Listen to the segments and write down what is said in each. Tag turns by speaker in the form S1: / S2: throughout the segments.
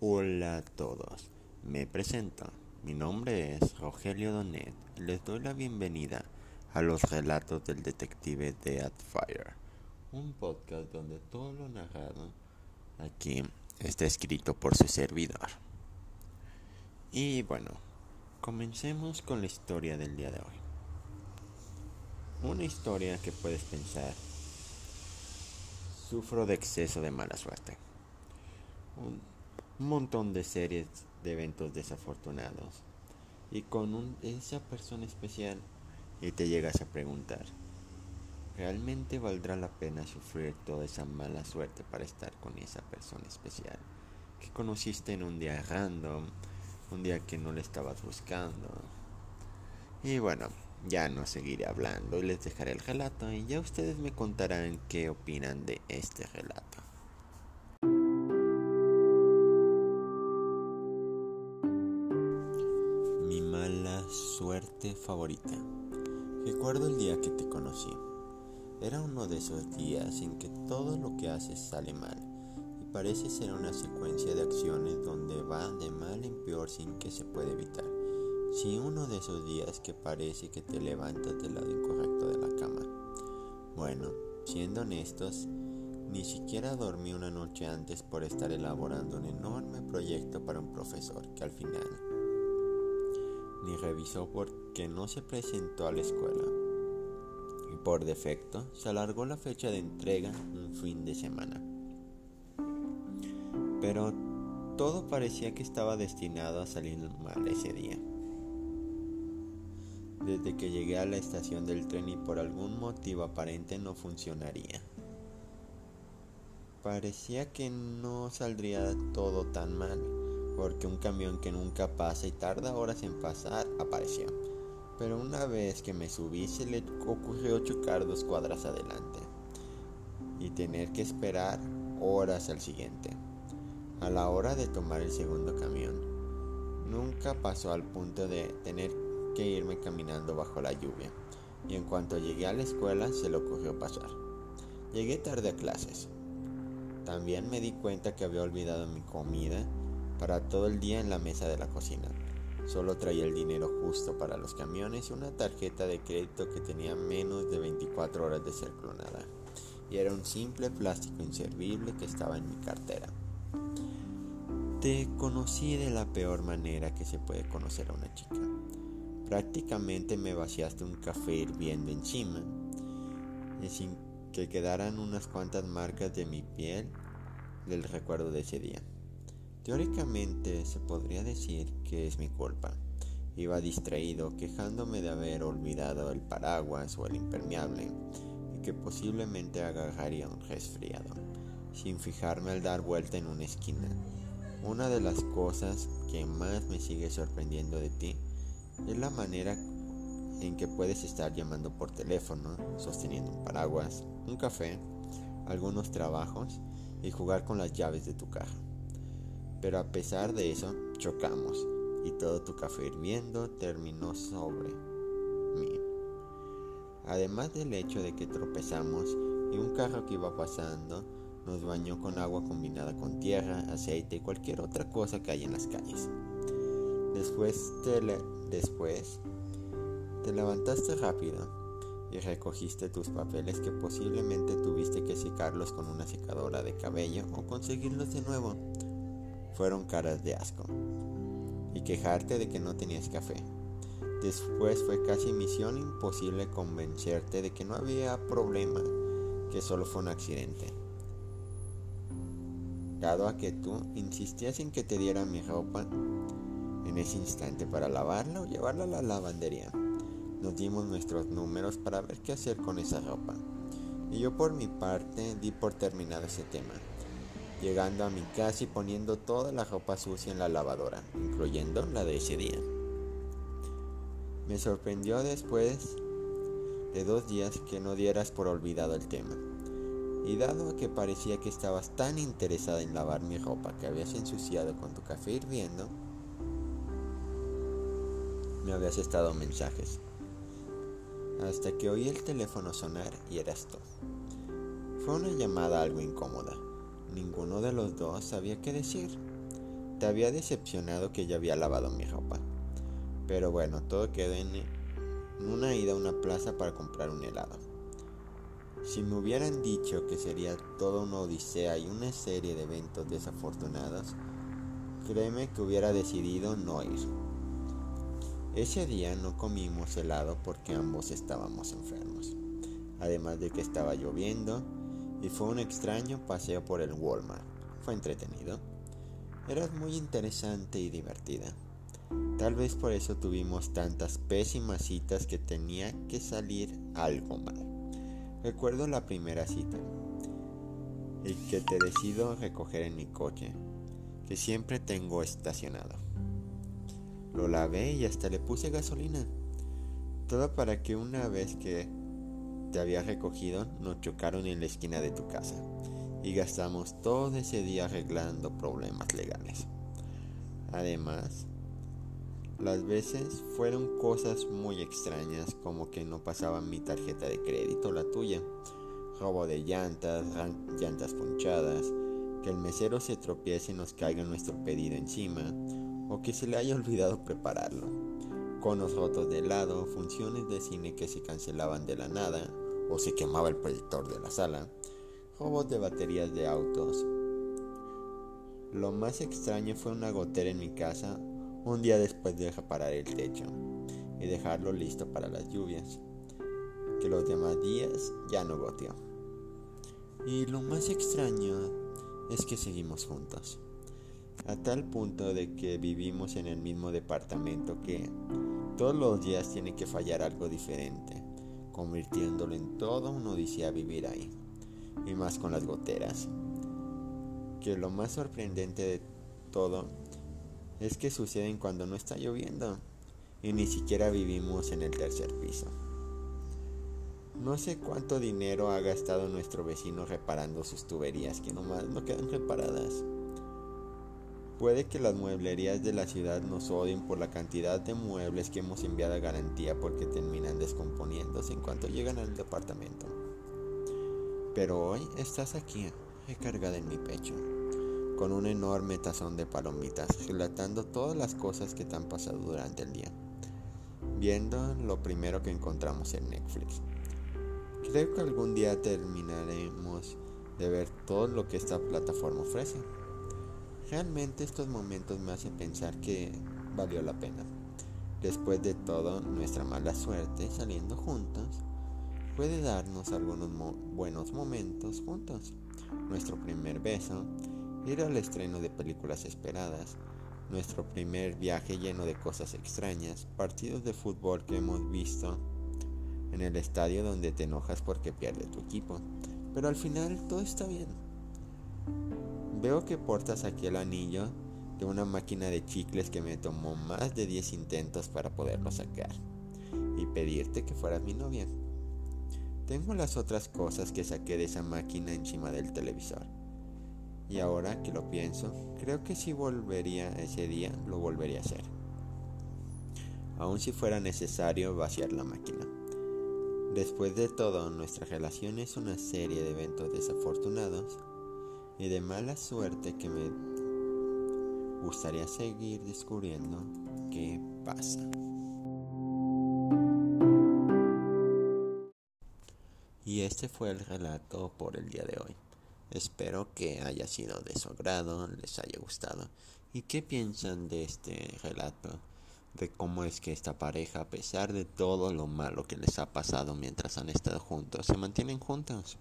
S1: Hola a todos, me presento. Mi nombre es Rogelio Donet. Les doy la bienvenida a los relatos del detective Dead Fire, un podcast donde todo lo narrado aquí está escrito por su servidor. Y bueno, comencemos con la historia del día de hoy. Una historia que puedes pensar, sufro de exceso de mala suerte. Montón de series de eventos desafortunados y con esa persona especial y te llegas a preguntar, ¿realmente valdrá la pena sufrir toda esa mala suerte para estar con esa persona especial que conociste en un día random, un día que no le estabas buscando? Y bueno, ya no seguiré hablando y les dejaré el relato y ya ustedes me contarán qué opinan de este relato. Suerte favorita. Recuerdo el día que te conocí. Era uno de esos días en que todo lo que haces sale mal y parece ser una secuencia de acciones donde va de mal en peor sin que se pueda evitar. Si uno de esos días que parece que te levantas del lado incorrecto de la cama. Bueno, siendo honestos, ni siquiera dormí una noche antes por estar elaborando un enorme proyecto para un profesor que al final ni revisó porque no se presentó a la escuela. Y por defecto se alargó la fecha de entrega un fin de semana. Pero todo parecía que estaba destinado a salir mal ese día desde que llegué a la estación del tren y por algún motivo aparente no funcionaría. Parecía que no saldría todo tan mal, porque un camión que nunca pasa y tarda horas en pasar apareció. Pero una vez que me subí se le ocurrió chocar dos cuadras adelante y tener que esperar horas al siguiente. A la hora de tomar el segundo camión, nunca pasó al punto de tener que irme caminando bajo la lluvia, y en cuanto llegué a la escuela se le ocurrió pasar. Llegué tarde a clases. También me di cuenta que había olvidado mi comida para todo el día en la mesa de la cocina. Solo traía el dinero justo para los camiones y una tarjeta de crédito que tenía menos de 24 horas de ser clonada. Y era un simple plástico inservible que estaba en mi cartera. Te conocí de la peor manera que se puede conocer a una chica. Prácticamente me vaciaste un café hirviendo encima, y sin que quedaran unas cuantas marcas de mi piel del recuerdo de ese día. Teóricamente se podría decir que es mi culpa. Iba distraído, quejándome de haber olvidado el paraguas o el impermeable y que posiblemente agarraría un resfriado, sin fijarme al dar vuelta en una esquina. Una de las cosas que más me sigue sorprendiendo de ti es la manera en que puedes estar llamando por teléfono, sosteniendo un paraguas, un café, algunos trabajos y jugar con las llaves de tu caja. Pero a pesar de eso, chocamos y todo tu café hirviendo terminó sobre mí. Además del hecho de que tropezamos y un carro que iba pasando nos bañó con agua combinada con tierra, aceite y cualquier otra cosa que hay en las calles. Después te, después te levantaste rápido y recogiste tus papeles que posiblemente tuviste que secarlos con una secadora de cabello o conseguirlos de nuevo. Fueron caras de asco. Y quejarte de que no tenías café. Después fue casi misión imposible convencerte de que no había problema, que solo fue un accidente. Dado a que tú insistías en que te diera mi ropa en ese instante para lavarla o llevarla a la lavandería. Nos dimos nuestros números para ver qué hacer con esa ropa. Y yo por mi parte di por terminado ese tema, llegando a mi casa y poniendo toda la ropa sucia en la lavadora, incluyendo la de ese día. Me sorprendió después de dos días que no dieras por olvidado el tema. Y dado que parecía que estabas tan interesada en lavar mi ropa que habías ensuciado con tu café hirviendo, me habías estado mensajes. Hasta que oí el teléfono sonar y eras tú. Fue una llamada algo incómoda. Ninguno de los dos sabía qué decir. te había decepcionado que ya había lavado mi ropa. Pero bueno, todo quedó en una ida a una plaza para comprar un helado. Si me hubieran dicho que sería toda una odisea y una serie de eventos desafortunados, créeme que hubiera decidido no ir. Ese día no comimos helado porque ambos estábamos enfermos, además de que estaba lloviendo y fue un extraño paseo por el Walmart. Fue entretenido. Era muy interesante y divertida. Tal vez por eso tuvimos tantas pésimas citas que tenía que salir algo mal. Recuerdo la primera cita, el que te decido recoger en mi coche, que siempre tengo estacionado. Lo lavé y hasta le puse gasolina. Todo para que una vez que te había recogido nos chocaron en la esquina de tu casa y gastamos todo ese día arreglando problemas legales. Además, las veces fueron cosas muy extrañas como que no pasaba mi tarjeta de crédito, la tuya, robo de llantas, llantas ponchadas, que el mesero se tropiece y nos caiga nuestro pedido encima, o que se le haya olvidado prepararlo, conos rotos de helado, funciones de cine que se cancelaban de la nada, o se quemaba el proyector de la sala, robos de baterías de autos. Lo más extraño fue una gotera en mi casa un día después de reparar el techo y dejarlo listo para las lluvias, que los demás días ya no goteó. Y lo más extraño es que seguimos juntos, a tal punto de que vivimos en el mismo departamento que todos los días tiene que fallar algo diferente, convirtiéndolo en todo un odisea vivir ahí, y más con las goteras. Que lo más sorprendente de todo es que suceden cuando no está lloviendo y ni siquiera vivimos en el tercer piso. No sé cuánto dinero ha gastado nuestro vecino reparando sus tuberías que nomás no quedan reparadas. Puede que las mueblerías de la ciudad nos odien por la cantidad de muebles que hemos enviado a garantía porque terminan descomponiéndose en cuanto llegan al departamento. Pero hoy estás aquí, recargada en mi pecho con un enorme tazón de palomitas, relatando todas las cosas que te han pasado durante el día, viendo lo primero que encontramos en Netflix. Creo que algún día terminaremos de ver todo lo que esta plataforma ofrece. Realmente estos momentos me hacen pensar que valió la pena. Después de todo, nuestra mala suerte saliendo juntos puede darnos algunos buenos momentos juntos. Nuestro primer beso, ir al estreno de películas esperadas, nuestro primer viaje lleno de cosas extrañas, partidos de fútbol que hemos visto en el estadio donde te enojas porque pierde tu equipo, pero al final todo está bien. Veo que portas aquí el anillo de una máquina de chicles que me tomó más de 10 intentos para poderlo sacar y pedirte que fueras mi novia. Tengo las otras cosas que saqué de esa máquina encima del televisor y ahora que lo pienso, creo que si volvería ese día, lo volvería a hacer. Aun si fuera necesario vaciar la máquina. Después de todo, nuestra relación es una serie de eventos desafortunados y de mala suerte que me gustaría seguir descubriendo qué pasa. Y este fue el relato por el día de hoy. Espero que haya sido de su agrado, les haya gustado. ¿Y qué piensan de este relato? De cómo es que esta pareja, a pesar de todo lo malo que les ha pasado mientras han estado juntos, se mantienen juntos.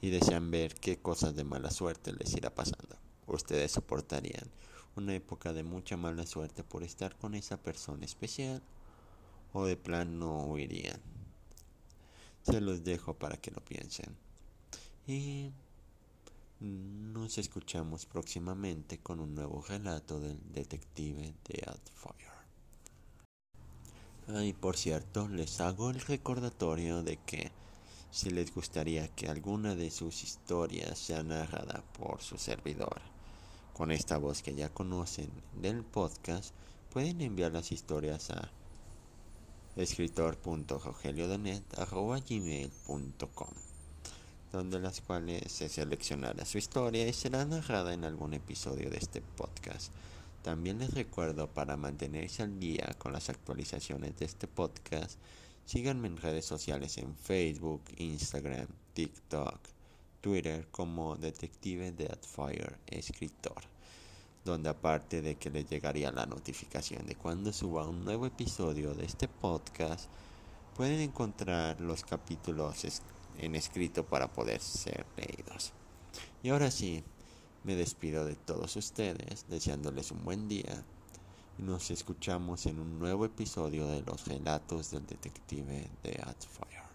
S1: Y desean ver qué cosas de mala suerte les irá pasando. ¿Ustedes soportarían una época de mucha mala suerte por estar con esa persona especial? ¿O de plano huirían? Se los dejo para que lo piensen. Y nos escuchamos próximamente con un nuevo relato del detective de Fire. Ah, y por cierto, les hago el recordatorio de que si les gustaría que alguna de sus historias sea narrada por su servidor, con esta voz que ya conocen del podcast, pueden enviar las historias a escritor.rogeliodanet.gmail.com donde las cuales se seleccionará su historia y será narrada en algún episodio de este podcast. También les recuerdo para mantenerse al día con las actualizaciones de este podcast, síganme en redes sociales en Facebook, Instagram, TikTok, Twitter como Detective Deadfire Escritor, donde aparte de que les llegaría la notificación de cuando suba un nuevo episodio de este podcast, pueden encontrar los capítulos en escrito para poder ser leídos. Y ahora sí, me despido de todos ustedes deseándoles un buen día nos escuchamos en un nuevo episodio de los relatos del detective de Atfire.